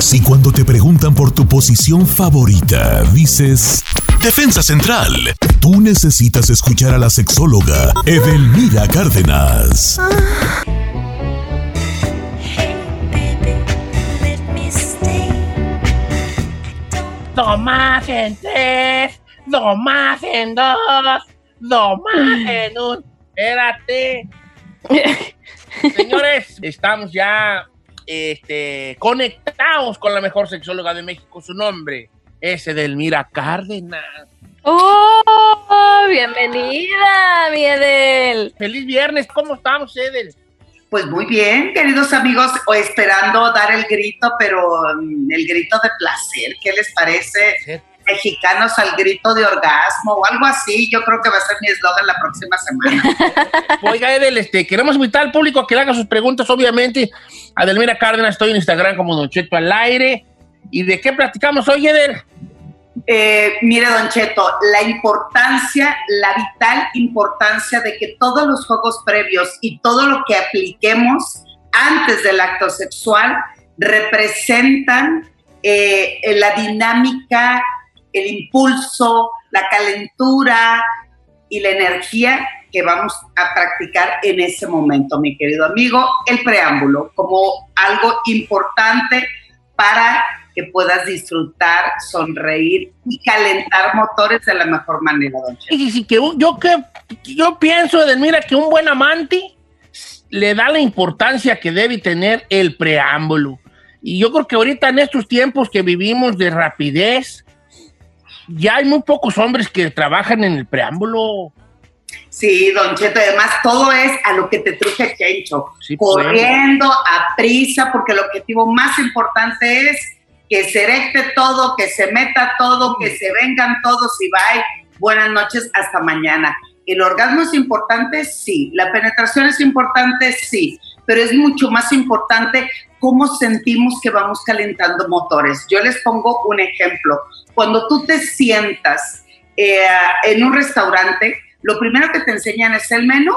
Si cuando te preguntan por tu posición favorita, dices Defensa Central, tú necesitas escuchar a la sexóloga Edelmira Cárdenas. Dos más en tres, dos más en dos, dos más en un. Espérate. Señores, estamos ya este, conectados con la mejor sexóloga de México. Su nombre es Edelmira Cárdenas. ¡Oh! Bienvenida, mi Edel. Feliz viernes, ¿cómo estamos, Edel? Pues muy bien, queridos amigos, o esperando dar el grito, pero mm, el grito de placer, ¿qué les parece? Mexicanos al grito de orgasmo o algo así, yo creo que va a ser mi eslogan la próxima semana. Oiga, Edel, este, queremos invitar al público a que le haga sus preguntas, obviamente. Adelmira Cárdenas, estoy en Instagram como Don Cheto al aire. ¿Y de qué platicamos hoy, Edel? Eh, mire, Don Cheto, la importancia, la vital importancia de que todos los juegos previos y todo lo que apliquemos antes del acto sexual representan eh, la dinámica, el impulso, la calentura y la energía que vamos a practicar en ese momento, mi querido amigo, el preámbulo como algo importante para que puedas disfrutar, sonreír y calentar motores de la mejor manera, don Y si que yo que yo pienso, Edelmira, que un buen amante le da la importancia que debe tener el preámbulo. Y yo creo que ahorita en estos tiempos que vivimos de rapidez, ya hay muy pocos hombres que trabajan en el preámbulo. Sí, Don Cheto, además todo es a lo que te truje Chencho, sí, pues. corriendo a prisa, porque el objetivo más importante es que se erecte todo, que se meta todo, que se vengan todos y bye. Buenas noches, hasta mañana. ¿El orgasmo es importante? Sí. ¿La penetración es importante? Sí. Pero es mucho más importante cómo sentimos que vamos calentando motores. Yo les pongo un ejemplo. Cuando tú te sientas eh, en un restaurante, lo primero que te enseñan es el menú.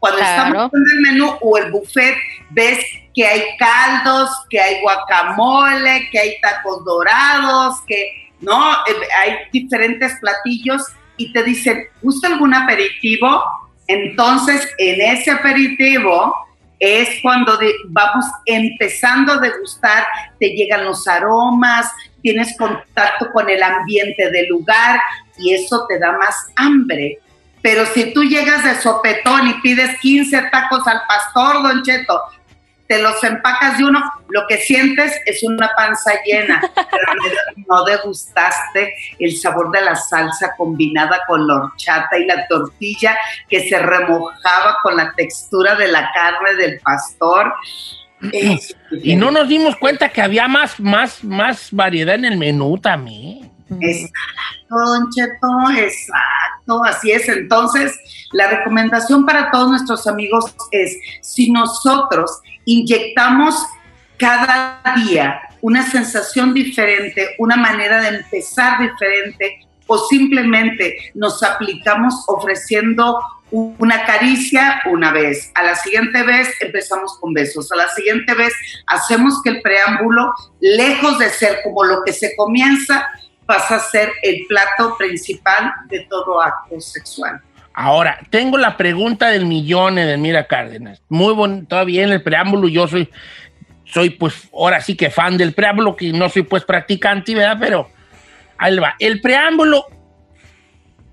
Cuando estamos en el menú o el buffet, ves que hay caldos, que hay guacamole, que hay tacos dorados, que no, eh, hay diferentes platillos y te dicen, ¿gusta algún aperitivo? Entonces, en ese aperitivo es cuando vamos empezando a degustar, te llegan los aromas, tienes contacto con el ambiente del lugar y eso te da más hambre. Pero si tú llegas de sopetón y pides 15 tacos al pastor, Don Cheto, te los empacas de uno, lo que sientes es una panza llena, pero no degustaste el sabor de la salsa combinada con la horchata y la tortilla que se remojaba con la textura de la carne del pastor. y no nos dimos cuenta que había más, más, más variedad en el menú también. Exacto, Don Cheto, exacto, así es. Entonces, la recomendación para todos nuestros amigos es, si nosotros inyectamos cada día una sensación diferente, una manera de empezar diferente, o simplemente nos aplicamos ofreciendo una caricia una vez, a la siguiente vez empezamos con besos, a la siguiente vez hacemos que el preámbulo, lejos de ser como lo que se comienza, pasa a ser el plato principal de todo acto sexual. Ahora, tengo la pregunta del millón de Mira Cárdenas. Muy bonito, todavía en el preámbulo yo soy, soy pues ahora sí que fan del preámbulo, que no soy pues practicante, ¿verdad? Pero ahí va. El preámbulo,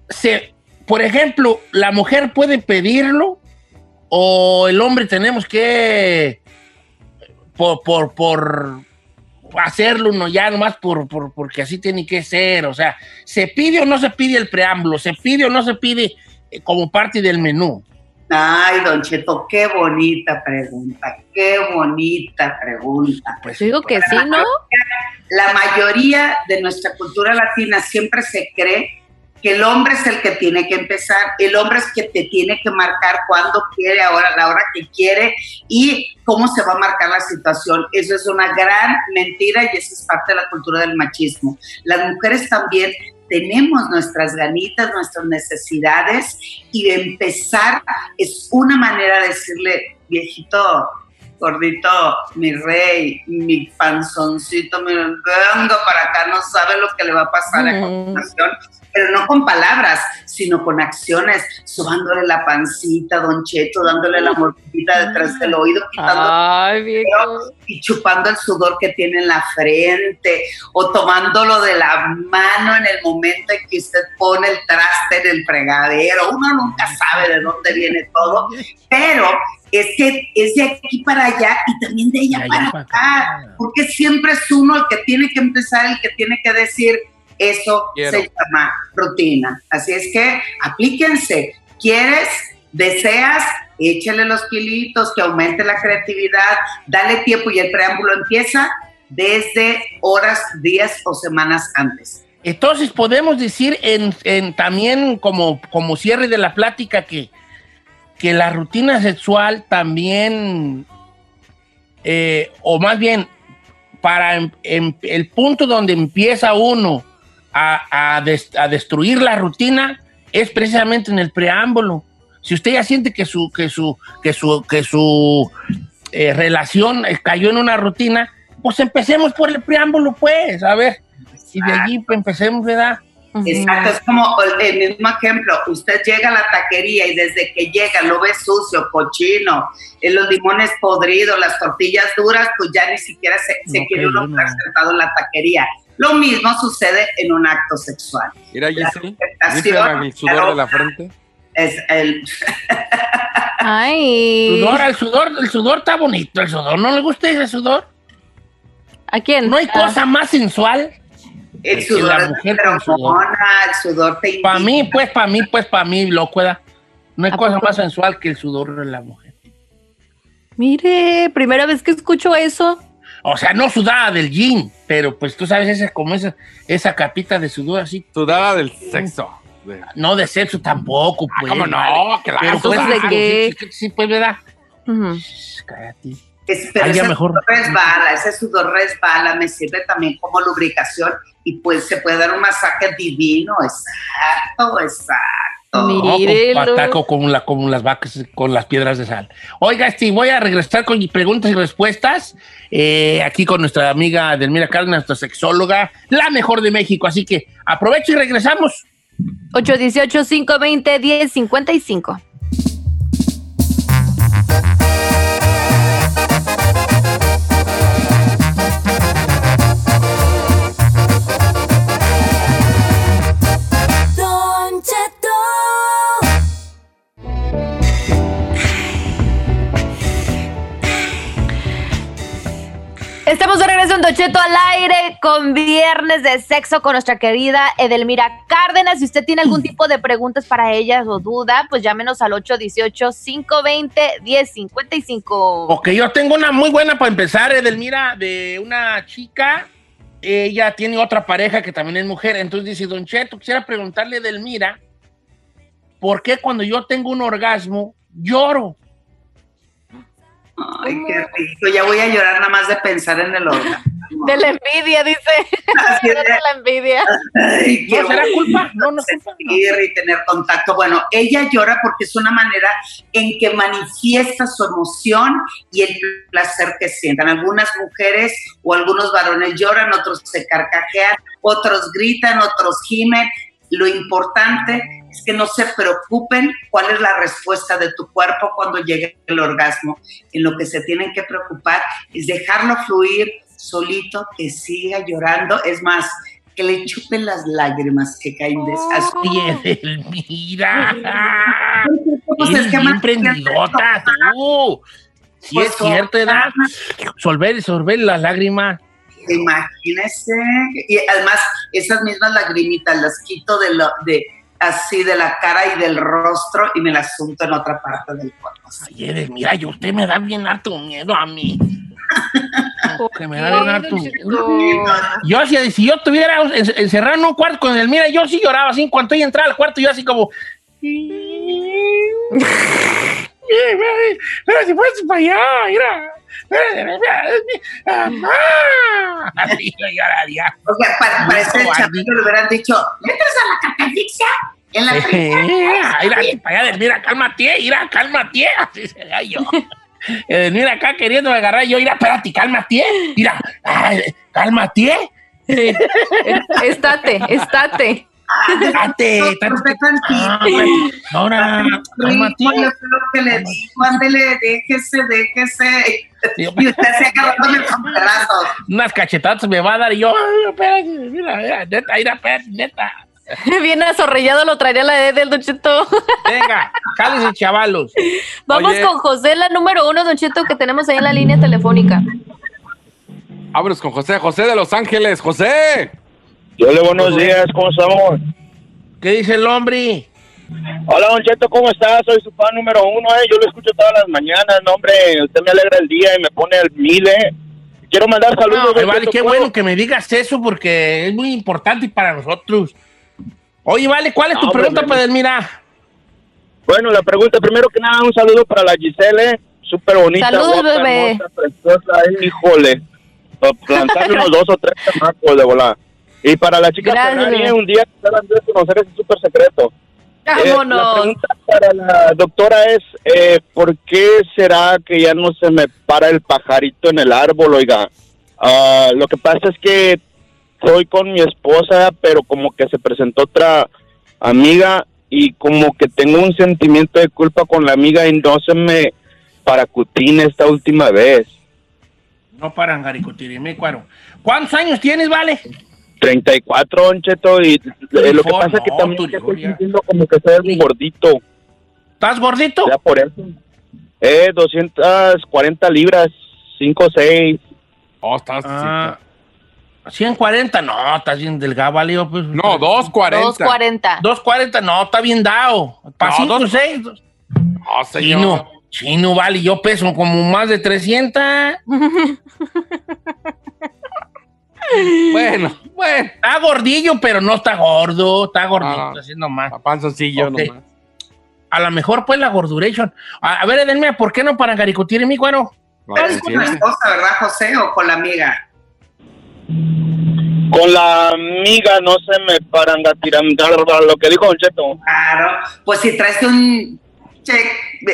se, por ejemplo, ¿la mujer puede pedirlo o el hombre tenemos que, por, por, por hacerlo uno ya nomás por, por, porque así tiene que ser? O sea, ¿se pide o no se pide el preámbulo? ¿Se pide o no se pide como parte del menú? Ay, Don Cheto, qué bonita pregunta, qué bonita pregunta. Pues digo que sí, ¿no? La mayoría de nuestra cultura latina siempre se cree que el hombre es el que tiene que empezar, el hombre es que te tiene que marcar cuando quiere, ahora, la hora que quiere y cómo se va a marcar la situación. Eso es una gran mentira y eso es parte de la cultura del machismo. Las mujeres también tenemos nuestras ganitas, nuestras necesidades y de empezar es una manera de decirle, viejito, gordito, mi rey, mi panzoncito, mi vengo para acá, no sabe lo que le va a pasar a continuación pero no con palabras, sino con acciones, subándole la pancita, Don Cheto, dándole la mordida detrás del oído, quitando y chupando el sudor que tiene en la frente, o tomándolo de la mano en el momento en que usted pone el traste en el fregadero. Uno nunca sabe de dónde viene todo, pero es que es de aquí para allá y también de ella para acá, porque siempre es uno el que tiene que empezar, el que tiene que decir, eso se llama rutina. Así es que aplíquense. ¿Quieres? ¿Deseas? Échale los kilitos, que aumente la creatividad, dale tiempo y el preámbulo empieza desde horas, días o semanas antes. Entonces podemos decir en, también como, como cierre de la plática que, que la rutina sexual también, eh, o más bien, para el punto donde empieza uno a, destruir la rutina es precisamente en el preámbulo. Si usted ya siente que su, que su, que su, que su eh, relación cayó en una rutina, pues empecemos por el preámbulo, pues, a ver. Y de allí empecemos, ¿verdad? Exacto, es como el mismo ejemplo, usted llega a la taquería y desde que llega lo ve sucio, cochino, eh, los limones podridos, las tortillas duras, pues ya ni siquiera se, quiere uno estar sentado en la taquería. Lo mismo sucede en un acto sexual. Mira, Giselle, el sudor de la frente? Es el... Ay. Sudor, el sudor, el sudor está bonito, el sudor. ¿No le gusta ese sudor? ¿A quién? ¿No hay ah. cosa más sensual? El sudor, la mujer el sudor te Para mí, pues, para mí, pues, para mí, locueda. No hay cosa más sensual que el sudor de la mujer. Mire, primera vez que escucho eso. O sea, no sudaba del jean, pero pues tú sabes, esa, como esa, esa capita de sudor así. Sudaba del sexo. No de sexo tampoco, ah, pues. ¿Cómo no? Que pero pues, de qué? Sí, pues, ¿verdad? Cállate. Pero ese mejor. sudor resbala, ese sudor resbala, me sirve también como lubricación y pues se puede dar un masaje divino, exacto, exacto. Con con, la, con las vacas, con las piedras de sal. Oiga, este, voy a regresar con preguntas y respuestas. Eh, aquí con nuestra amiga Delmira Cárdenas, nuestra sexóloga, la mejor de México. Así que aprovecho y regresamos. 818-520-1055. Docheto al aire con Viernes de Sexo con nuestra querida Edelmira Cárdenas. Si usted tiene algún tipo de preguntas para ellas o duda, pues llámenos al 818-520-1055. Ok, yo tengo una muy buena para empezar, Edelmira, de una chica. Ella tiene otra pareja que también es mujer. Entonces dice, Don Cheto, quisiera preguntarle a Edelmira, ¿por qué cuando yo tengo un orgasmo lloro? Ay, qué rico. Ya voy a llorar nada más de pensar en el órgano. De la envidia, dice. de la envidia. ¿No será culpa? No, no culpa. Y tener contacto. Bueno, ella llora porque es una manera en que manifiesta su emoción y el placer que sientan. Algunas mujeres o algunos varones lloran, otros se carcajean, otros gritan, otros gimen. Lo importante es que no se preocupen cuál es la respuesta de tu cuerpo cuando llegue el orgasmo. En lo que se tienen que preocupar es dejarlo fluir solito, que siga llorando. Es más, que le chupen las lágrimas que caen de esas piedras. Mira. Pues es bien prendidota, tú. Si es cierto, edad. Solver, sorber las lágrimas. Imagínese. Y además, esas mismas lagrimitas las quito de, lo, de, así de la cara y del rostro y me la asunto en otra parte del cuerpo. Ay, mira, yo usted me da bien harto miedo a mí. que me da bien harto miedo. Yo si, si yo estuviera encerrado en un cuarto con el mira, yo sí lloraba así. En cuanto ella entraba al cuarto, yo así como... Pero si fueras para allá, mira. Así yo lloraría. O sea, para, para ese chavito le hubieran dicho, ¿entras a la catafixia? En la Mira, para allá, mira, cálmate, mira, cálmate. Así sería yo. Eh, mira acá queriendo agarrar yo, mira, espérate, cálmate, ¿eh? mira, ay, cálmate, ¿eh? Sí. Estate, estate. Tantito. Ah, Ahora, cálmate. Yo creo que le digo, ándele, déjese, déjese. Y usted se agarrándome con pedazos. Unas cachetadas me va a dar y yo, ay, espérate, mira, mira, neta, mira, espérate, neta. Bien azorrillado lo traería la de del Don Cheto. Venga, cálense, chavalos. Vamos Oye. con José, la número uno, Don Cheto, que tenemos ahí en la línea telefónica. Vámonos con José, José de Los Ángeles. José. Hola, buenos días, ¿cómo estamos? ¿Qué dice el hombre? Hola, Don Cheto, ¿cómo estás? Soy su fan número uno, eh. Yo lo escucho todas las mañanas, no, hombre. Usted me alegra el día y me pone al mile. Quiero mandar saludos. No, vale, Cheto, qué ¿puedo? bueno que me digas eso porque es muy importante para nosotros. Oye, vale, ¿cuál es tu No, pregunta, pues mira? Bueno, la pregunta, primero que nada, un saludo para la Gisele. Súper bonita, Saludos, guapa, bebé. hermosa, preciosa, híjole. Plantarle unos dos o tres chamacos de volar. Y para la chica Ferrari, un día que conocer ese súper secreto. Eh, la pregunta para la doctora es, eh, ¿por qué será que ya no se me para el pajarito en el árbol, oiga? Ah, lo que pasa es que estoy con mi esposa, pero como que se presentó otra amiga y como que tengo un sentimiento de culpa con la amiga y no se me paracutina esta última vez. No paran, Garicotirime, cuaro. ¿Cuántos años tienes, vale? 34, Don Cheto, y eh, lo que pasa es que también estoy sintiendo como que soy gordito. ¿Estás gordito? Ya por eso. Eh, 240 libras, 5 6. Oh, estás. Ah, 140, no, estás bien delgado, vale. yo, pues, No, 240. 240. 240, no, está bien dado. Para No, 5, dos- 6. Oh, señor. Chino, chino, vale, yo peso como más de 300. Bueno, bueno. Está gordillo, pero no está gordo. Está gordito, Ah. haciendo más. A panzoncillo Ok. nomás. A lo mejor, pues, la gorduration. A, a ver, Edelmia, ¿por qué no para garicotir en mi cuero? ¿Estás con la esposa, verdad, José, o con la amiga? Con la amiga no se me paran a tirar lo que dijo Don Cheto. Claro, pues si traes un check,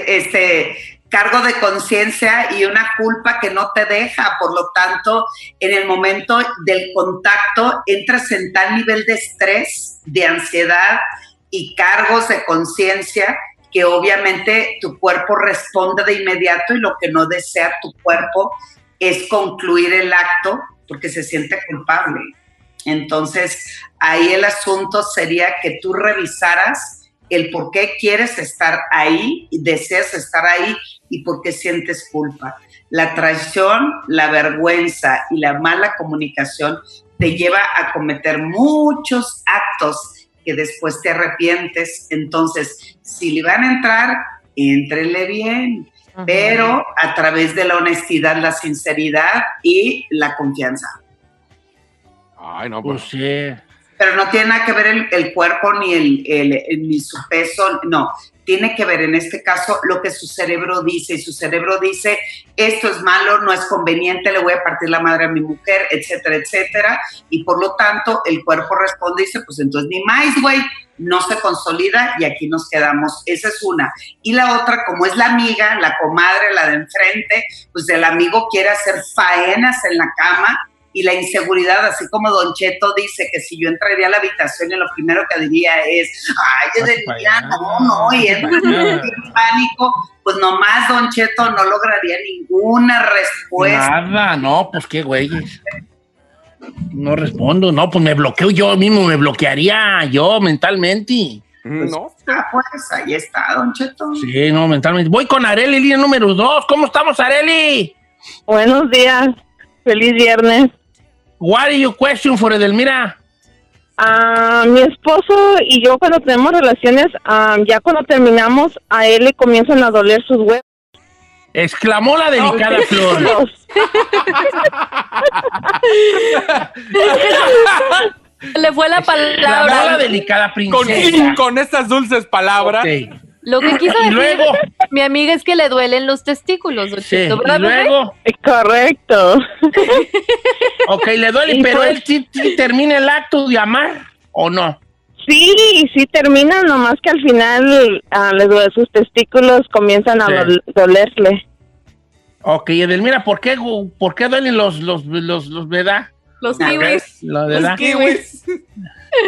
este cargo de conciencia y una culpa que no te deja, por lo tanto, en el momento del contacto entras en tal nivel de estrés, de ansiedad y cargos de conciencia que obviamente tu cuerpo responde de inmediato y lo que no desea tu cuerpo es concluir el acto porque se siente culpable. Entonces, ahí el asunto sería que tú revisaras el por qué quieres estar ahí y deseas estar ahí y por qué sientes culpa. La traición, la vergüenza y la mala comunicación te lleva a cometer muchos actos que después te arrepientes. Entonces, si le van a entrar, éntrele bien, pero a través de la honestidad, la sinceridad y la confianza. Ay, no, Pues pues. sí. Pero no tiene nada que ver el, el cuerpo ni, el, el- el- ni su peso, no. Tiene que ver en este caso lo que su cerebro dice. Y su cerebro dice, esto es malo, no es conveniente, le voy a partir la madre a mi mujer, etcétera, etcétera. Y por lo tanto, el cuerpo responde y dice, pues entonces ni más, güey, no se consolida y aquí nos quedamos. Esa es una. Y la otra, como es la amiga, la comadre, la de enfrente, pues el amigo quiere hacer faenas en la cama y la inseguridad, así como Don Cheto dice que si yo entraría a la habitación y lo primero que diría es, ay, yo Hazte de pa' día, allá, no, no, y es pánico, pues nomás Don Cheto no lograría ninguna respuesta. Nada, no, pues qué güeyes. No respondo, no, pues me bloqueo yo mismo, me bloquearía yo mentalmente. mm, No. Ah, pues ahí está, Don Cheto. Sí, no, mentalmente. Voy con Areli, línea número dos. ¿Cómo estamos, Areli? Buenos días, feliz viernes. What are your question for Edelmira? Ah, mi esposo y yo cuando tenemos relaciones, ah, ya cuando terminamos, a él le comienzan a doler sus huevos. Exclamó la delicada flor. Le fue la Exclamó la palabra. delicada Con, princesa. con estas dulces palabras. Ok. Lo que quiso decir luego, mi amiga es que le duelen los testículos, sí, y luego, Correcto. ok, le duele, Y pero pues- él sí, sí termina el acto de amar o no. Sí, sí termina, nomás que al final ah, les duele sus testículos, comienzan a Sí. dol- dolerle. Ok, Edelmira, ¿por qué, por qué duelen los, los, los, los, ¿verdad? Los kiwis. Los kiwis.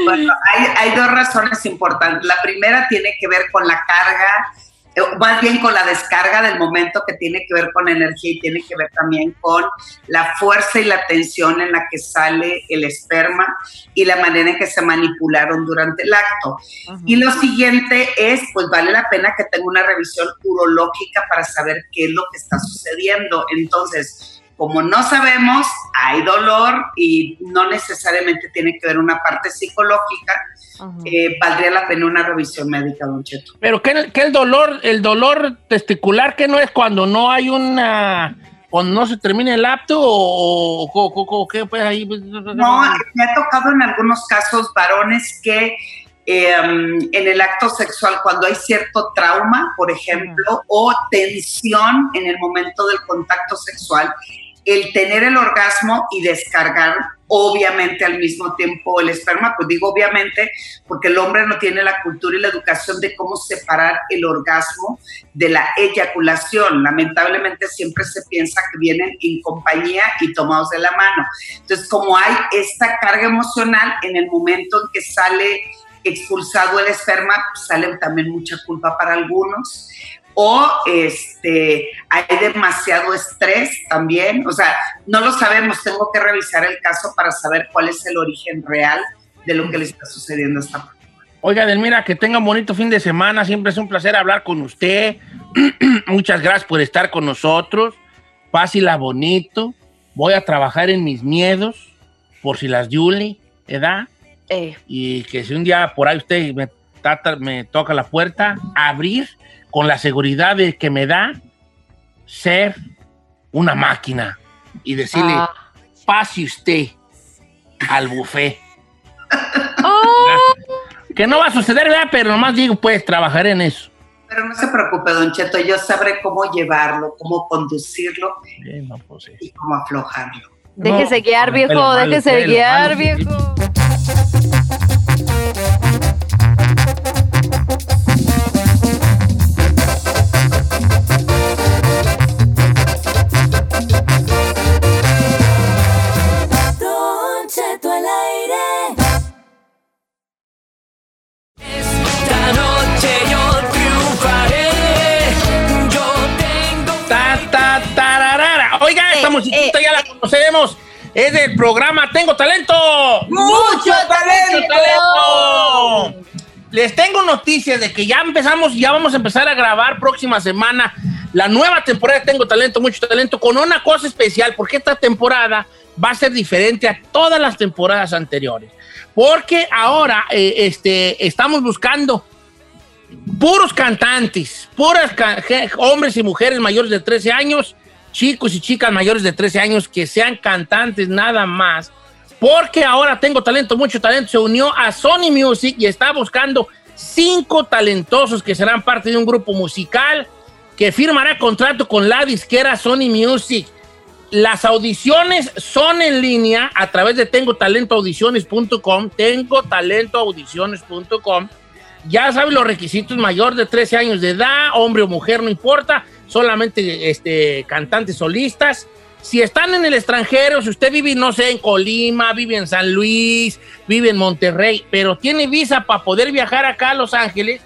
Bueno, hay, hay dos razones importantes. La primera tiene que ver con la carga eh, más bien con la descarga del momento que tiene que ver con energía y tiene que ver también con la fuerza y la tensión en la que sale el esperma y la manera en que se manipularon durante el acto. Y lo siguiente es, pues vale la pena que tenga una revisión urológica para saber qué es lo que está sucediendo. Entonces, como no sabemos, hay dolor y no necesariamente tiene que ver una parte psicológica, eh, valdría la pena una revisión médica, don Cheto. Pero ¿qué, el dolor, el dolor testicular que no es cuando no hay una, cuando no se termina el apto o, qué pues ahí? No, me ha tocado en algunos casos varones que em, en el acto sexual, cuando hay cierto trauma, por ejemplo, o tensión en el momento del contacto sexual, el tener el orgasmo y descargar obviamente al mismo tiempo el esperma, pues digo obviamente porque el hombre no tiene la cultura y la educación de cómo separar el orgasmo de la eyaculación. Lamentablemente siempre se piensa que vienen en compañía y tomados de la mano. Entonces, como hay esta carga emocional en el momento en que sale expulsado el esperma, sale también mucha culpa para algunos o este, hay demasiado estrés también. O sea, no lo sabemos, tengo que revisar el caso para saber cuál es el origen real de lo que le está sucediendo a esta persona. Oiga, Delmira, que tenga un bonito fin de semana. Siempre es un placer hablar con usted. Muchas gracias por estar con nosotros. Pásila bonito. Voy a trabajar en mis miedos, por si las Julie, ¿edad? Eh. Y que si un día por ahí usted me, me toca la puerta, abrir con la seguridad de que me da ser una máquina y decirle, ah. pase usted al buffet. Oh. Que no va a suceder, ¿verdad? Pero nomás digo, pues, trabajar en eso. Pero no se preocupe, Don Cheto, yo sabré cómo llevarlo, cómo conducirlo pues y cómo aflojarlo. Déjese guiar, viejo, déjese guiar, viejo. Conocemos. Es del programa Tengo Talento. ¡Mucho, talento! Les tengo noticias de que ya empezamos, ya vamos a empezar a grabar próxima semana la nueva temporada de Tengo Talento, Mucho Talento, con una cosa especial, porque esta temporada va a ser diferente a todas las temporadas anteriores. Porque ahora eh, este, estamos buscando puros cantantes, puras hombres y mujeres mayores de 13 años chicos y chicas mayores de 13 años que sean cantantes nada más, porque ahora tengo talento, mucho talento, se unió a Sony Music y está buscando cinco talentosos que serán parte de un grupo musical que firmará contrato con la disquera Sony Music. Las audiciones son en línea a través de tengo talento Ya saben los requisitos, mayor de 13 años de edad, hombre o mujer, no importa solamente este, cantantes solistas. Si están en el extranjero, si usted vive, no sé, en Colima, vive en San Luis, vive en Monterrey, pero tiene visa para poder viajar acá a Los Ángeles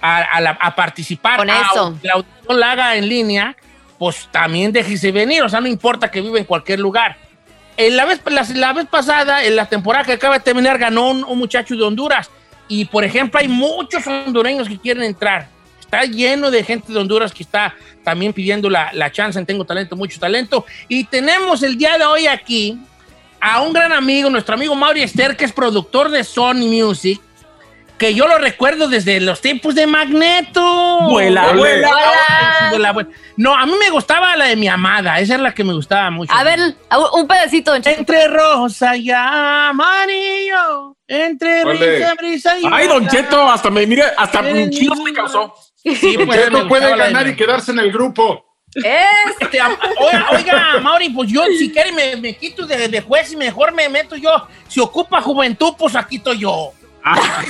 a, participar, Con eso. la audición la haga en línea, pues también déjese venir, o sea, no importa que vive en cualquier lugar. En la, vez, la, vez pasada, en la temporada que acaba de terminar, ganó un muchacho de Honduras. Y, por ejemplo, hay muchos hondureños que quieren entrar. Está lleno de gente de Honduras que está también pidiendo la, la chance. En Tengo Talento, mucho talento. Y tenemos el día de hoy aquí a un gran amigo, nuestro amigo Mauri Esther, que es productor de Sony Music, que yo lo recuerdo desde los tiempos de Magneto. Vuela, vuela. No, a mí me gustaba la de mi amada, esa es la que me gustaba mucho. A ver, un pedacito. Entre rosa y amarillo, entre risa, brisa y... Ay, Don Cheto, hasta me, mire, hasta un chido me causó. Sí, pues, no puede ganar y quedarse en el grupo. Este, oiga, oiga, Mauri, pues yo si quiere me, me quito de, de, juez y mejor me meto yo. Si ocupa juventud, pues aquí estoy yo. Ah,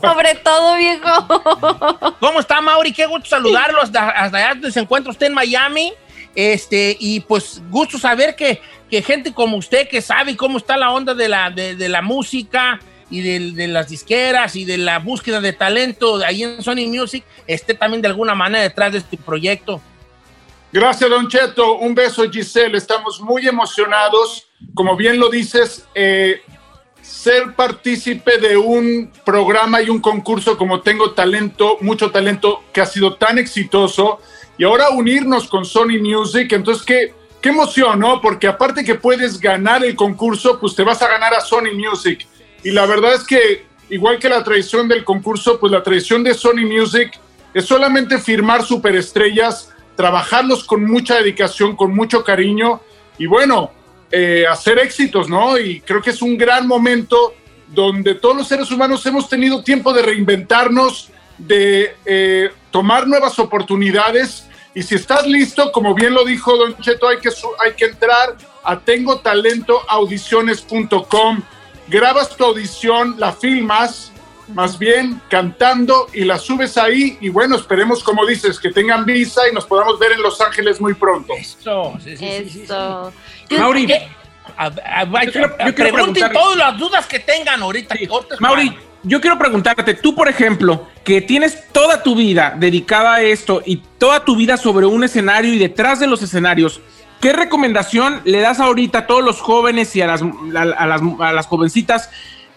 Sobre todo, viejo. ¿Cómo está, Mauri? Qué gusto saludarlo hasta, hasta allá donde se encuentra usted en Miami. Este, y pues gusto saber que, que gente como usted que sabe cómo está la onda de la, de, de la música y de, de, las disqueras y de la búsqueda de talento ahí en Sony Music esté también de alguna manera detrás de este proyecto. Gracias, Don Cheto. Un beso, Giselle. Estamos muy emocionados. Como bien lo dices, eh, ser partícipe de un programa y un concurso como Tengo Talento, mucho talento, que ha sido tan exitoso, y ahora unirnos con Sony Music, entonces qué, qué emoción, ¿no? Porque aparte que puedes ganar el concurso, pues te vas a ganar a Sony Music. Y la verdad es que, igual que la tradición del concurso, pues la tradición de Sony Music es solamente firmar superestrellas, trabajarlos con mucha dedicación, con mucho cariño, y bueno, eh, hacer éxitos, ¿no? Y creo que es un gran momento donde todos los seres humanos hemos tenido tiempo de reinventarnos, de eh, tomar nuevas oportunidades. Y si estás listo, como bien lo dijo Don Cheto, hay que, hay que entrar a tengotalentoaudiciones.com, grabas tu audición, la filmas, más bien cantando y la subes ahí y bueno, esperemos como dices que tengan visa y nos podamos ver en Los Ángeles muy pronto. Eso, sí, sí, Eso. Sí, Mauri, a, a, a, yo quiero, yo pregunten todas las dudas que tengan ahorita. Mauri, yo quiero preguntarte, tú por ejemplo, que tienes toda tu vida dedicada a esto y toda tu vida sobre un escenario y detrás de los escenarios, ¿qué recomendación le das ahorita a todos los jóvenes y a las, a, a las, a las jovencitas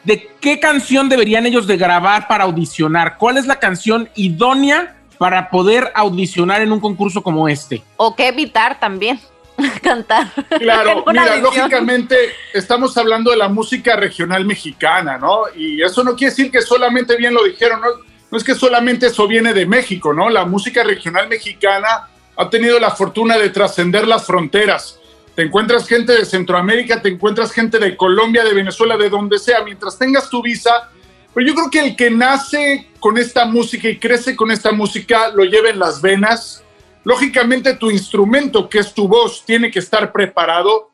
de qué canción deberían ellos de grabar para audicionar? ¿Cuál es la canción idónea para poder audicionar en un concurso como este? O qué evitar también. cantar. Claro, mira, lógicamente estamos hablando de la música regional mexicana, ¿no? Y eso no quiere decir que solamente bien lo dijeron, ¿no? No es que solamente eso viene de México, ¿no? La música regional mexicana ha tenido la fortuna de trascender las fronteras. Te encuentras gente de Centroamérica, te encuentras gente de Colombia, de Venezuela, de donde sea, mientras tengas tu visa. Pero yo creo que el que nace con esta música y crece con esta música lo lleva en las venas. Lógicamente tu instrumento, que es tu voz, tiene que estar preparado.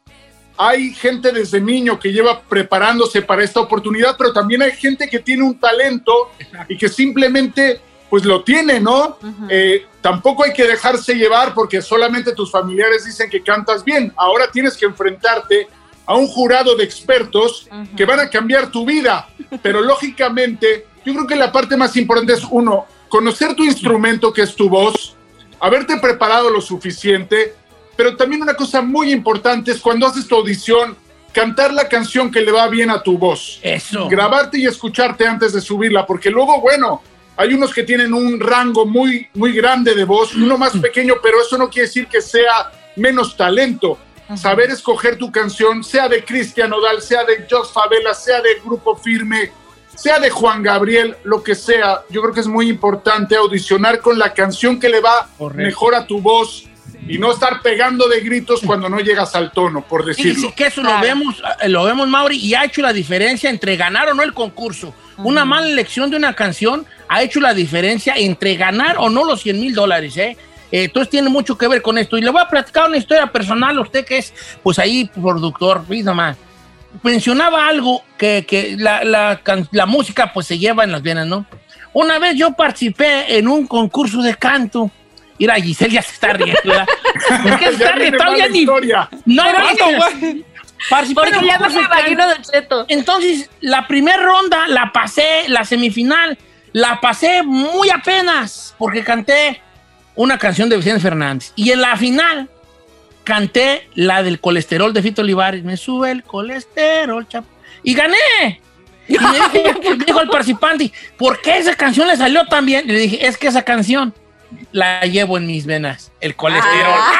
Hay gente desde niño que lleva preparándose para esta oportunidad, pero también hay gente que tiene un talento y que simplemente pues lo tiene, ¿no? Uh -huh. eh, tampoco hay que dejarse llevar porque solamente tus familiares dicen que cantas bien. Ahora tienes que enfrentarte a un jurado de expertos uh -huh. que van a cambiar tu vida. Pero lógicamente, yo creo que la parte más importante es uno, conocer tu instrumento que es tu voz, haberte preparado lo suficiente, pero también una cosa muy importante es cuando haces tu audición, cantar la canción que le va bien a tu voz. Eso. Grabarte y escucharte antes de subirla, porque luego, bueno, hay unos que tienen un rango muy, muy grande de voz, uno más pequeño, pero eso no quiere decir que sea menos talento. Ajá. Saber escoger tu canción, sea de Cristian Odal, sea de Jos Favela, sea de Grupo Firme, sea de Juan Gabriel, lo que sea. Yo creo que es muy importante audicionar con la canción que le va Correcto. mejor a tu voz y no estar pegando de gritos cuando no llegas al tono, por decirlo. Sí, sí que eso claro. lo vemos, eh, lo vemos, Mauri, y ha hecho la diferencia entre ganar o no el concurso. Uh -huh. Una mala elección de una canción ha hecho la diferencia entre ganar o no los 100 mil dólares, ¿eh? Entonces tiene mucho que ver con esto. Y le voy a platicar una historia personal a usted que es, pues ahí, productor, nada más. Mencionaba algo que, que la, la, la, música pues se lleva en las venas, ¿no? Una vez yo participé en un concurso de canto. Mira, Giselle ya se está riendo, ¿verdad? ¿Por qué está riendo? Todavía ni... No, no, un ya de canto. Cheto. Entonces, la primera ronda la pasé, la semifinal, la pasé muy apenas porque canté una canción de Vicente Fernández. Y en la final canté la del colesterol de Fito Olivares. Me sube el colesterol, chap. Y gané. Y me dijo, dijo el participante, ¿por qué esa canción le salió tan bien? Y le dije, es que esa canción la llevo en mis venas, el colesterol. Ah.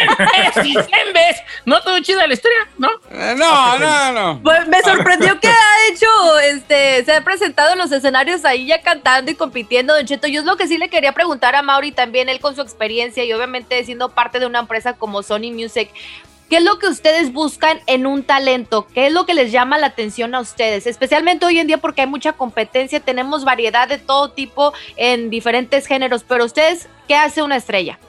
¿No todo chida la historia? ¿No? Eh, no, no, no. Pues me sorprendió que ha hecho, se ha presentado en los escenarios ahí ya cantando y compitiendo, Don Cheto. Yo es lo que sí le quería preguntar a Mauri también, él con su experiencia y obviamente siendo parte de una empresa como Sony Music. ¿Qué es lo que ustedes buscan en un talento? ¿Qué es lo que les llama la atención a ustedes? Especialmente hoy en día porque hay mucha competencia, tenemos variedad de todo tipo en diferentes géneros, pero ustedes, ¿qué hace una estrella?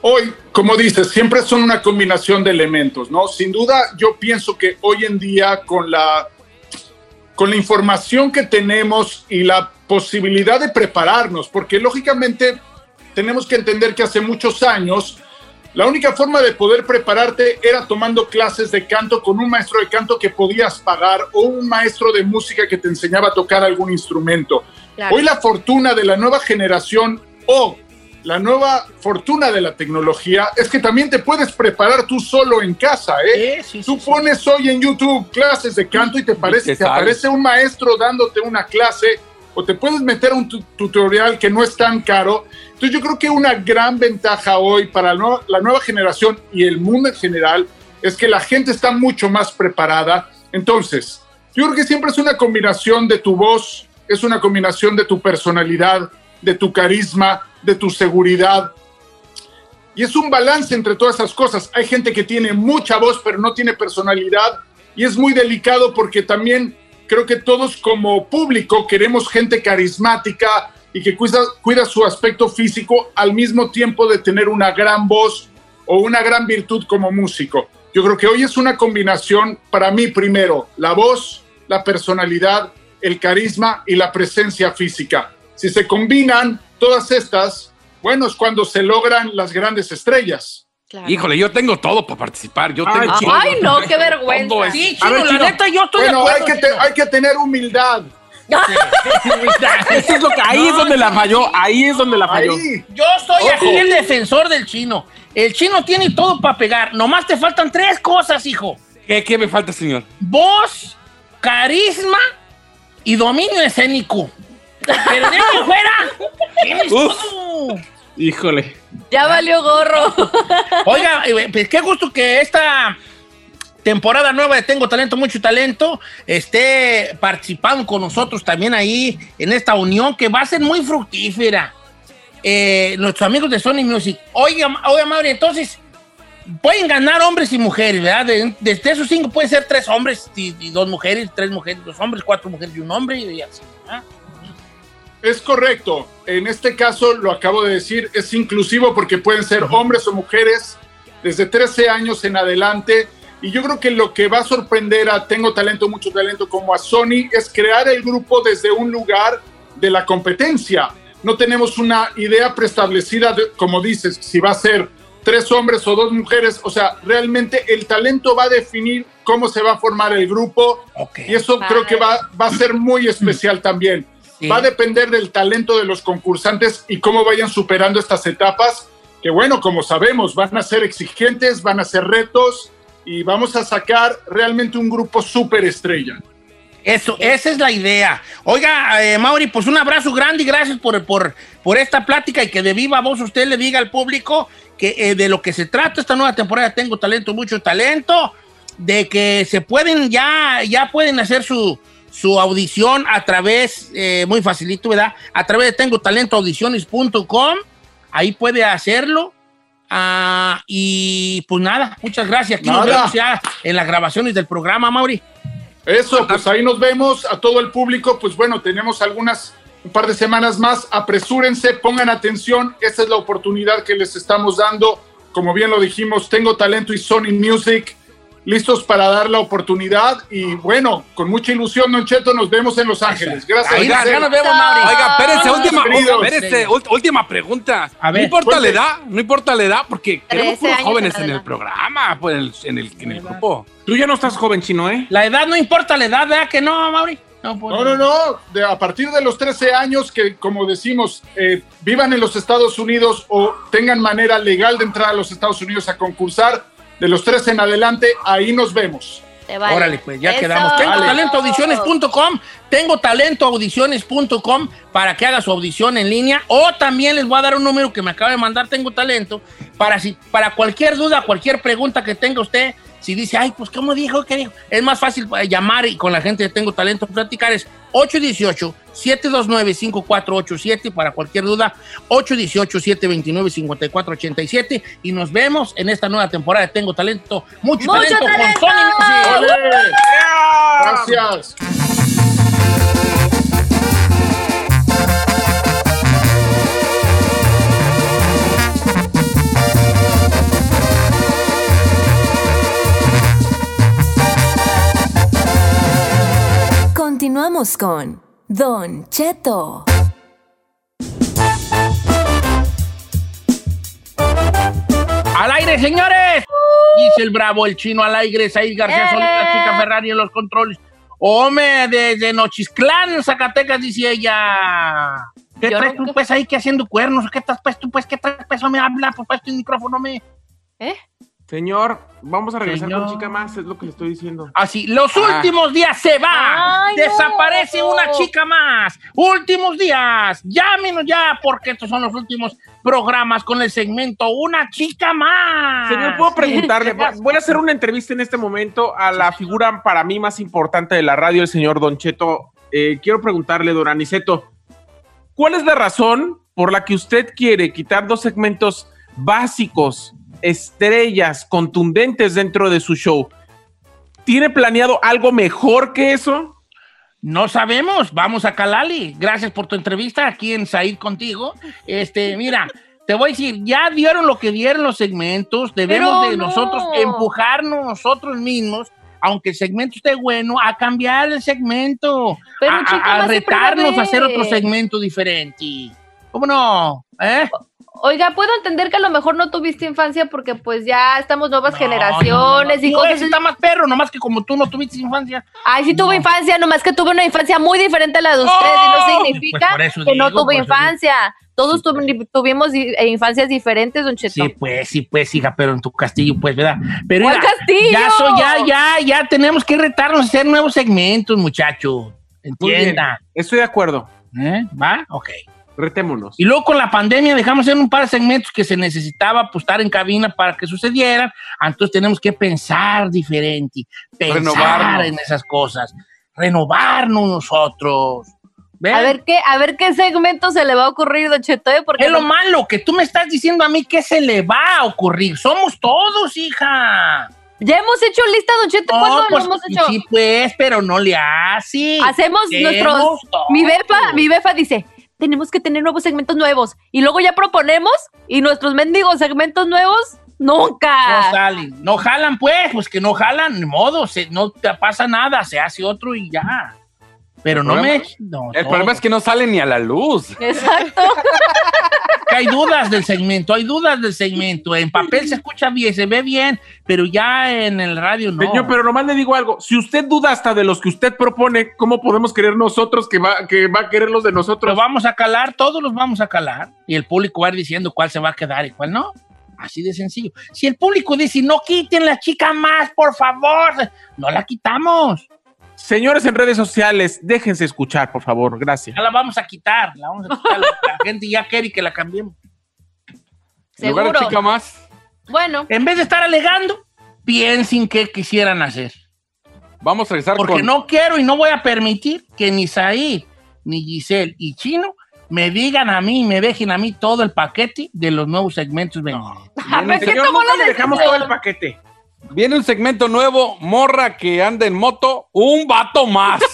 Hoy, como dices, siempre son una combinación de elementos, ¿no? Sin duda, yo pienso que hoy en día con la, con la información que tenemos y la posibilidad de prepararnos, porque lógicamente tenemos que entender que hace muchos años la única forma de poder prepararte era tomando clases de canto con un maestro de canto que podías pagar o un maestro de música que te enseñaba a tocar algún instrumento. Claro. Hoy la fortuna de la nueva generación o la nueva fortuna de la tecnología es que también te puedes preparar tú solo en casa, ¿eh? Sí, sí, tú sí, pones hoy en YouTube clases de canto y te, parece, te te sale. aparece un maestro dándote una clase o te puedes meter a un tu- tutorial que no es tan caro. Entonces yo creo que una gran ventaja hoy para la nueva, la nueva generación y el mundo en general es que la gente está mucho más preparada. Entonces, yo creo que siempre es una combinación de tu voz, es una combinación de tu personalidad, de tu carisma, de tu seguridad. Y es un balance entre todas esas cosas. Hay gente que tiene mucha voz pero no tiene personalidad y es muy delicado porque también creo que todos como público queremos gente carismática y que cuida, cuida su aspecto físico al mismo tiempo de tener una gran voz o una gran virtud como músico. Yo creo que hoy es una combinación para mí primero, la voz, la personalidad, el carisma y la presencia física. Si se combinan todas estas, bueno, es cuando se logran las grandes estrellas. Claro. Híjole, yo tengo todo para participar. Yo Ay, tengo chino. Ay, no, qué vergüenza. Sí, A chino, ver, la Chino. neta, yo estoy Bueno, de hay acuerdo. que, te- Chino. hay que tener humildad. Eso es lo que, ahí es donde la falló, ahí es donde la falló. Ahí. Yo soy Ojo. aquí el defensor del chino. El chino tiene todo para pegar. Nomás te faltan tres cosas, hijo. ¿Qué, qué me falta, señor? Voz, carisma y dominio escénico. Pero de ahí en fuera, Uf. Híjole. Ya valió gorro. Oiga, eh, pues qué gusto que esta temporada nueva de Tengo Talento, Mucho Talento esté participando con nosotros también ahí en esta unión que va a ser muy fructífera. Eh, nuestros amigos de Sony Music. Oiga, oiga, Mauri, entonces pueden ganar hombres y mujeres, ¿verdad? De, de esos cinco pueden ser tres hombres y, y dos mujeres, tres mujeres, dos hombres, cuatro mujeres y un hombre y así, ¿verdad? Es correcto. En este caso, lo acabo de decir, es inclusivo porque pueden ser hombres o mujeres desde 13 años en adelante. Y yo creo que lo que va a sorprender a Tengo Talento, Mucho Talento como a Sony es crear el grupo desde un lugar de la competencia. No tenemos una idea preestablecida, de, como dices, si va a ser tres hombres o dos mujeres. O sea, realmente el talento va a definir cómo se va a formar el grupo. Y eso creo que va, va a ser muy especial también. Sí. Va a depender del talento de los concursantes y cómo vayan superando estas etapas, que bueno, como sabemos, van a ser exigentes, van a ser retos y vamos a sacar realmente un grupo súper estrella. Eso, esa es la idea. Oiga, eh, Mauri, pues un abrazo grande y gracias por, por, por esta plática y que de viva voz usted le diga al público que eh, de lo que se trata esta nueva temporada Tengo Talento, Mucho Talento, de que se pueden ya, ya pueden hacer su, su audición a través, eh, muy facilito, ¿verdad? A través de tengo talento audiciones.com, ahí puede hacerlo. Ah, y pues nada, muchas gracias. Aquí nos vemos ya en las grabaciones del programa, Mauri. Eso, pues ahí nos vemos a todo el público. Pues bueno, tenemos algunas, un par de semanas más. Apresúrense, pongan atención. Esta es la oportunidad que les estamos dando. Como bien lo dijimos, tengo talento y Sony Music listos para dar la oportunidad. Y bueno, con mucha ilusión, Don Cheto, nos vemos en Los Ángeles. Gracias. Ahí Giselle. ya nos vemos, Mauri. Oiga, espérense, última, queridos. espérense, ult- última pregunta. A ver, no importa la edad, no importa la edad, porque queremos 13 puros años jóvenes en el programa, pues, en el, en el, en el grupo. Tú ya no estás joven, chino, ¿eh? La edad no importa, la edad, ¿verdad que no, Mauri? No, pues, No, no, no. De, a partir de los 13 años que, como decimos, eh, vivan en los Estados Unidos o tengan manera legal de entrar a los Estados Unidos a concursar, de los 13 en adelante, ahí nos vemos. Vale. Órale, pues ya Eso. quedamos. Tengo Vale. talentoaudiciones.com, tengo talentoaudiciones.com para que haga su audición en línea. O también les voy a dar un número que me acaba de mandar Tengo Talento para, si, para cualquier duda, cualquier pregunta que tenga usted. Si dice, ay, pues, ¿cómo dijo? ¿Qué dijo? Es más fácil eh, llamar y con la gente de Tengo Talento platicar. Es 818-729-5487 para cualquier duda. 818-729-5487. Y nos vemos en esta nueva temporada de Tengo Talento. Mucho, ¡Mucho talento, talento! con Sony Music. Gracias. Continuamos con Don Cheto. ¡Al aire, señores! Dice el bravo, el chino al aire, Said García ¡Eh! Solís, la chica Ferrari en los controles. Hombre, desde Nochisclán, Zacatecas, dice ella. ¿Qué traes tú, pues, ahí que haciendo cuernos? ¿Qué estás, pues, tú, pues, qué traes, pues, me habla, pues, pues, tu micrófono, me... ¿Eh? Señor, vamos a regresar Señor. con chica más, es lo que le estoy diciendo. Así, los Ah. últimos días se va. Ay, no. Desaparece una chica más. Últimos días. Llámenos ya, porque estos son los últimos programas con el segmento Una chica más. Señor, puedo preguntarle, voy voy a hacer una entrevista en este momento a la figura para mí más importante de la radio, el señor Don Cheto. Eh, quiero preguntarle, don Aniceto, ¿cuál es la razón por la que usted quiere quitar dos segmentos básicos, estrellas, contundentes dentro de su show? ¿Tiene planeado algo mejor que eso? No sabemos, vamos a Calali. Gracias por tu entrevista aquí en Said contigo. Este, mira, te voy a decir, ya dieron lo que dieron los segmentos, debemos Pero de no. nosotros empujarnos nosotros mismos, aunque el segmento esté bueno, a cambiar el segmento, Pero, a, retarnos a hacer otro segmento diferente. ¿Cómo no? ¿Eh? Oiga, puedo entender que a lo mejor no tuviste infancia porque pues ya estamos nuevas No, generaciones no, no, y no, cosas. ese está más perro, nomás que como tú no tuviste infancia. Ay, sí tuve No. infancia, nomás que tuve una infancia muy diferente a la de usted y ¡Oh! no significa Pues por eso que no digo, tuve por eso infancia. Todos tuvi- tuvimos di- eh, infancias diferentes, don Cheto. Sí, pues, sí, pues, hija, pero en tu castillo, pues, ¿verdad? Pero ¿Cuál mira, castillo? Ya, so- ya, ya, ya tenemos que retarnos a hacer nuevos segmentos, muchachos. Entienda. estoy de acuerdo. ¿Eh? ¿Va? Ok. Retémonos. Y luego con la pandemia dejamos hacer un par de segmentos que se necesitaba pues, estar en cabina para que sucedieran. Entonces tenemos que pensar diferente, pensar Renovarnos. en esas cosas, renovarnos nosotros. A ver qué, a ver qué segmento se le va a ocurrir, don Cheto, ¿eh? porque es lo no- malo que tú me estás diciendo a mí que se le va a ocurrir. Somos todos, hija. ya hemos hecho lista, don Cheto, No, ¿cuándo pues, lo hemos hecho? Sí, pues, pero no le hace. Hacemos nuestros. Todo. Mi befa, mi befa dice. Tenemos que tener nuevos segmentos nuevos. Y luego ya proponemos y nuestros mendigos segmentos nuevos, nunca. No salen, no jalan, pues, pues que no jalan, ni modo, se- no te pasa nada, se hace otro y ya. Pero no me. no, El no, problema es que no sale ni a la luz. Exacto. hay dudas del segmento, hay dudas del segmento. En papel se escucha bien, se ve bien, pero ya en el radio no. Señor, pero nomás le digo algo. Si usted duda hasta de los que usted propone, ¿cómo podemos querer nosotros que va, que va a querer los de Lo nosotros? vamos a calar, todos los vamos a calar. Y el público va a ir diciendo cuál se va a quedar y cuál no. Así de sencillo. Si el público dice, no quiten la chica más, por favor, no la quitamos. Señores en redes sociales, déjense escuchar, por favor. Gracias. Ya la vamos a quitar, la vamos a quitar. la gente ya quiere que la cambiemos. En lugar de Seguro. chica más, Bueno, En vez de estar alegando, piensen qué quisieran hacer. vamos a regresar Porque con... no quiero y no voy a permitir que ni Saí, ni Giselle y Chino me digan a mí y me dejen a mí todo el paquete de los nuevos segmentos ver qué Señor, la le dejamos todo el paquete. Viene un segmento nuevo, morra que anda en moto, un vato más.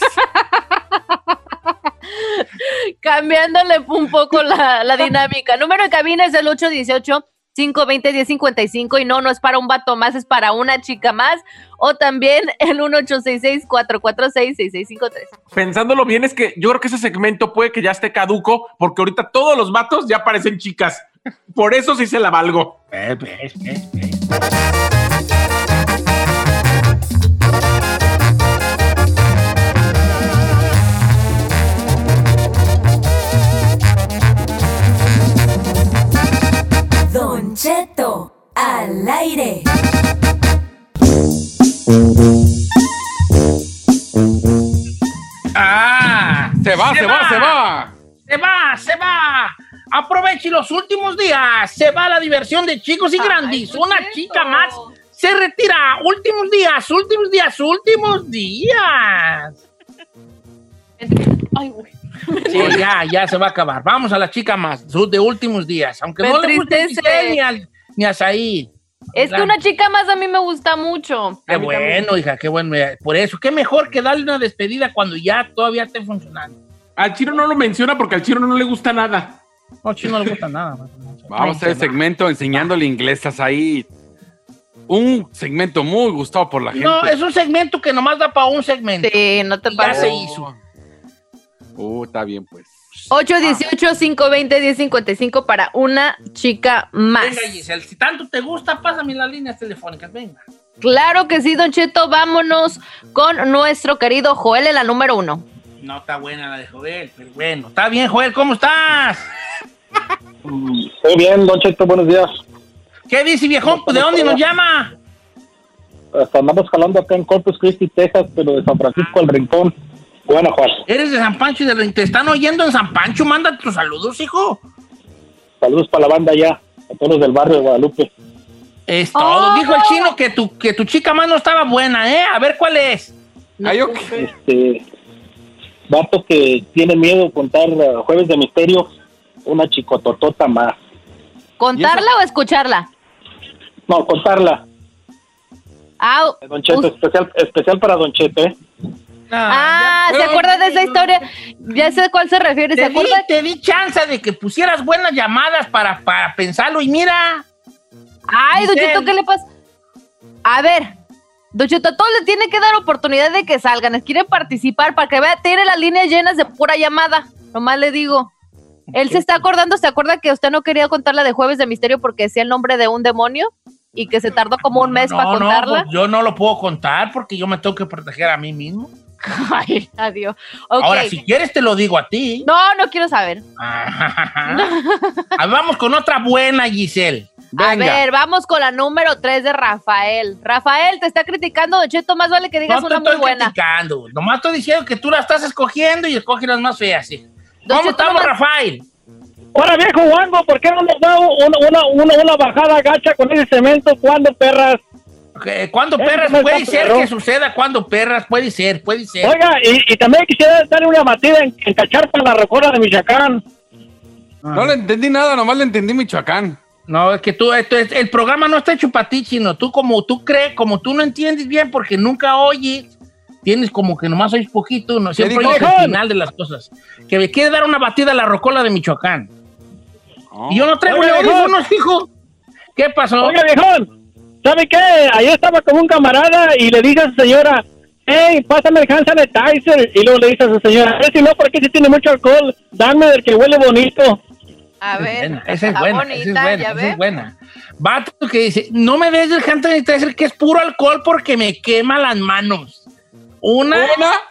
cambiándole un poco la, la dinámica. Número de cabina es el 818 520 1055 y no, no es para un vato más, es para una chica más. O también el 1866 446 6653. Pensándolo bien, es que yo creo que ese segmento puede que ya esté caduco, porque ahorita todos los vatos ya parecen chicas. Por eso sí se la valgo. Ves, ves, ves, Don Cheto, al aire. ¡Ah! Se va, se va, se va. ¡Se va, se va! Aproveche los últimos días. Se va la diversión de chicos y grandes. Ay, Una ¿qué es chica más se retira. Últimos días, últimos días, últimos días. Ay, güey. Sí, ya, ya se va a acabar. Vamos a la chica más, de últimos días. Aunque Me no le guste ni, al- ni a Saí. Es que una chica más a mí me gusta mucho. Qué bueno, hija, qué bueno. Por eso, qué mejor que darle una despedida cuando ya todavía esté funcionando. Al chino no lo menciona porque al chino no le gusta nada. No, chino no le gusta nada. Vamos a hacer el segmento enseñándole inglés a Said. Un segmento muy gustado por la gente. No, es un segmento que nomás da para un segmento. Sí, no te Y ya se hizo. Uh, está bien, pues. más. 818-520-1055 para una chica más. Venga, Giselle, si tanto te gusta, pásame las líneas telefónicas, venga. Claro que sí, Don Cheto. Vámonos con nuestro querido Joel en la número uno. No está buena la de Joel, pero bueno. Está bien, Joel, ¿cómo estás? Muy bien, Don Cheto, buenos días. ¿Qué dice, viejón? ¿De dónde nos llama? Hasta andamos jalando acá en Corpus Christi, Texas, pero de San Francisco al Rincón, Guanajuato. Eres de San Pancho y de te están oyendo en San Pancho. Manda tus saludos, hijo. Saludos para la banda allá, a todos los del barrio de Guadalupe. Es todo. Dijo el chino que tu, que tu chica más no estaba buena, ¿eh? A ver cuál es. Este, vato que tiene miedo de contar uh, Jueves de Misterio, una chicototota más. ¿Contarla o escucharla? No, contarla. Ah, Don Cheto, especial, especial para Don Cheto, ¿eh? Ah, ¿se Pero- acuerda de esa historia? Ya sé a cuál se refiere. ¿Se Te di, te di chance de que pusieras buenas llamadas para, para pensarlo y mira. Ay. Cheto, ¿qué le pasa? A ver, Don Cheto, a todos le tiene que dar oportunidad de que salgan. Quieren participar para que vea, tiene las líneas llenas de pura llamada. Nomás le digo. Él se está acordando, ¿se acuerda que usted no quería contar la de Jueves de Misterio porque decía el nombre de un demonio? Y que se tardó como un mes No, para no, contarla. pues yo no lo puedo contar porque yo me tengo que proteger a mí mismo. Ay, adiós. Ahora, si quieres, te lo digo a ti. No, no quiero saber. Ah, vamos con otra buena, Giselle. A ver, vamos con la número 3 de Rafael. Rafael, te está criticando, Don Cheto, más vale que digas No una muy estoy buena. criticando. Nomás estoy diciendo que tú la estás escogiendo y escoges las más feas, sí. ¿Cómo Cheto, estamos, nomás- Rafael? Ahora, viejo Wango, ¿por qué no nos da una, una, una, una bajada gacha con ese cemento? cuando perras? Eh, ¿Cuándo Eh, perras? no Puede ser que suceda cuando perras, puede ser, puede ser. Oiga, y, y también quisiera darle una batida en, en Cacharpa, la rocola de Michoacán. No le entendí nada, nomás le entendí Michoacán. No, es que tú, esto es- el programa no está hecho para ti, chino. Tú como tú crees, como tú no entiendes bien porque nunca oyes, tienes como que nomás oyes poquito, no siempre oyes el final de las cosas. Que me quiere dar una batida a la rocola de Michoacán. Y yo no traigo viejón. audífonos, hijo. ¿Qué pasó? Oiga, viejón, ¿sabe qué? Ayer estaba con un camarada y le dice a su señora, hey, pásame el hand sanitizer. Y luego le dice a su señora, "Eh, si no, porque si tiene mucho alcohol, dame del que huele bonito. A ver, Buena, esa es buena, bonita, esa es buena, ya esa ve. es buena. Vato que dice, no me des el hand sanitizer que es puro alcohol porque me quema las manos. Una,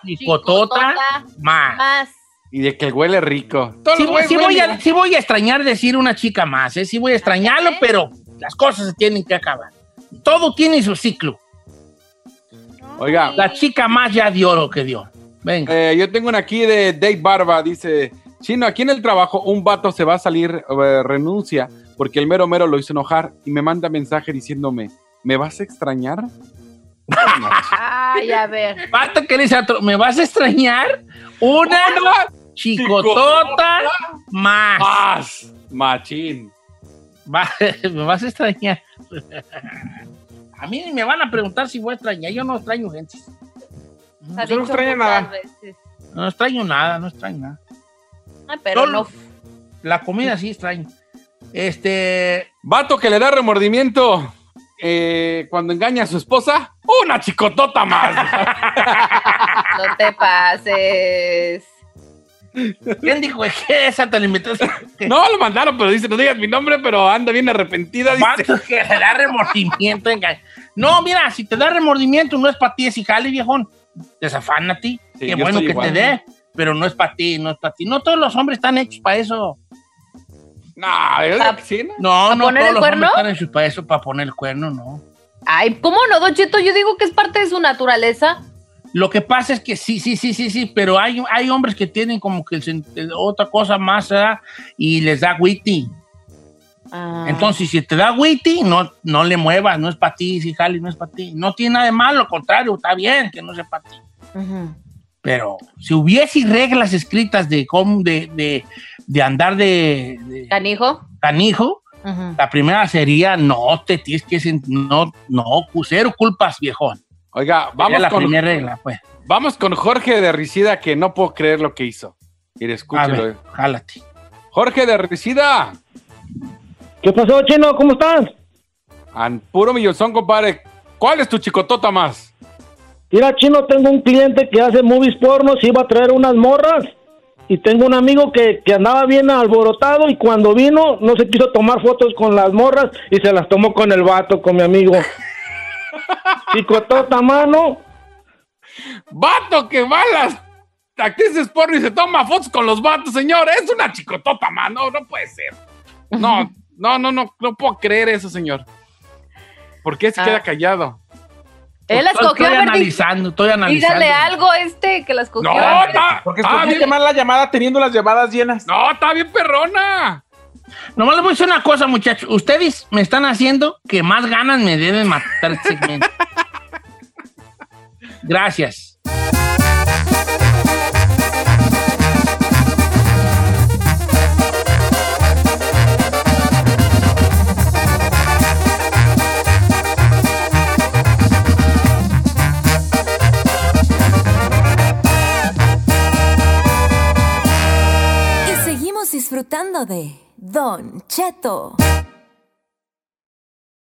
chicotota más. Más. Y de que huele rico. Sí, voy a, sí voy a extrañar decir una chica más, ¿eh? sí voy a extrañarlo, pero las cosas se tienen que acabar. Todo tiene su ciclo. Oiga, La chica más ya dio lo que dio. Venga. eh, yo tengo una aquí de Dave Barba, dice, Chino, aquí en el trabajo un vato se va a salir, eh, renuncia, porque el mero mero lo hizo enojar y me manda mensaje diciéndome, ¿me vas a extrañar? Ay, a ver. Vato que le dice a otro, ¿me vas a extrañar? Una chicotota más. Más. Machín. Va- me vas a extrañar. A mí ni me van a preguntar si voy a extrañar. Yo no extraño gente. Yo no extraño nada. veces. No extraño nada, no extraño nada. Ay, pero Solo no. La comida sí extraño. Este. Vato que le da remordimiento eh, cuando engaña a su esposa, una chicotota más. No te pases. ¿Quién dijo que esa te la inventaste? no, lo mandaron, pero dice, no digas mi nombre, pero anda bien arrepentida. Dice. Que le da remordimiento. No, mira, si te da remordimiento, no es para ti ese jale, viejón. Desafana a ti. Sí, Qué bueno que igual. te dé, pero no es para ti, no es para ti. No todos los hombres están hechos para eso. No, sí, ¿no? No, ¿Pa no poner todos el los cuerno? hombres están hechos para eso, para poner el cuerno, no. Ay, ¿cómo no, Don Cheto? Yo digo que es parte de su naturaleza. Lo que pasa es que sí, sí, sí, sí, sí, pero hay, hay hombres que tienen como que el otra cosa más ¿verdad? y les da witty. Ah. Entonces, si te da witty, no, no le muevas, no es para ti, si jale, no es para ti. No tiene nada de malo, al contrario, está bien que no sea para ti. Pero si hubiese reglas escritas de cómo, de, de, de andar de, de ¿Canijo? canijo, la primera sería no te tienes que no, no, cero culpas, viejón. Oiga, vamos la con, primera regla, pues. vamos con Jorge de Ricida, que no puedo creer lo que hizo. Mire, escúchelo. ver, jálate. Jorge de Ricida, ¿Qué pasó, chino? ¿Cómo estás? an puro millonzón, compadre. ¿Cuál es tu chicotota más? Mira, chino, tengo un cliente que hace movies pornos y iba a traer unas morras. y tengo un amigo que, que andaba bien alborotado y cuando vino no se quiso tomar fotos con las morras y se las tomó con el vato, con mi amigo. Chicotota mano. Vato que va a las actrices porno y se toma fotos con los vatos, señor. Es una chicotota, mano. No puede ser. No, no, no, no, no puedo creer eso, señor. ¿Por qué se Ah. queda callado? Él la Estoy- escogió, estoy a ver, di- analizando, estoy analizando. Dígale algo este que la escogió. No, está, Porque está escogiste bien, mal la llamada teniendo las llamadas llenas. no, está bien perrona. Nomás les voy a decir una cosa, muchachos. Ustedes me están haciendo que más ganas me deben matar este segmento. Gracias. Y seguimos disfrutando de Don Cheto